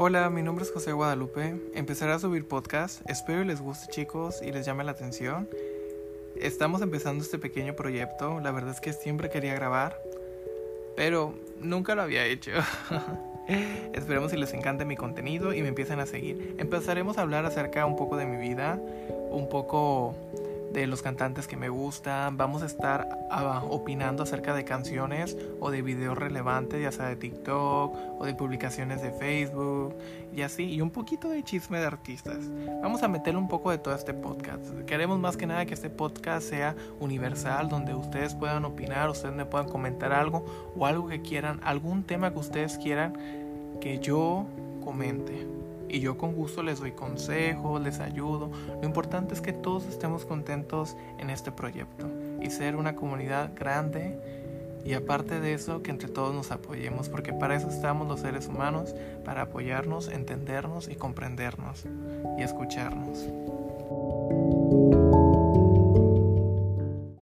Hola, mi nombre es José Guadalupe. Empezaré a subir podcast. Espero les guste chicos y les llame la atención. Estamos empezando este pequeño proyecto. La verdad es que siempre quería grabar, pero nunca lo había hecho. Esperemos si les encante mi contenido y me empiecen a seguir. Empezaremos a hablar acerca un poco de mi vida, un poco de los cantantes que me gustan. Vamos a estar ah, opinando acerca de canciones o de videos relevantes, ya sea de TikTok o de publicaciones de Facebook y así. Y un poquito de chisme de artistas. Vamos a meterle un poco de todo este podcast. Queremos más que nada que este podcast sea universal, donde ustedes puedan opinar, ustedes me puedan comentar algo o algo que quieran, algún tema que ustedes quieran que yo comente y yo con gusto les doy consejos, les ayudo. Lo importante es que todos estemos contentos en este proyecto y ser una comunidad grande y aparte de eso que entre todos nos apoyemos porque para eso estamos los seres humanos, para apoyarnos, entendernos y comprendernos y escucharnos.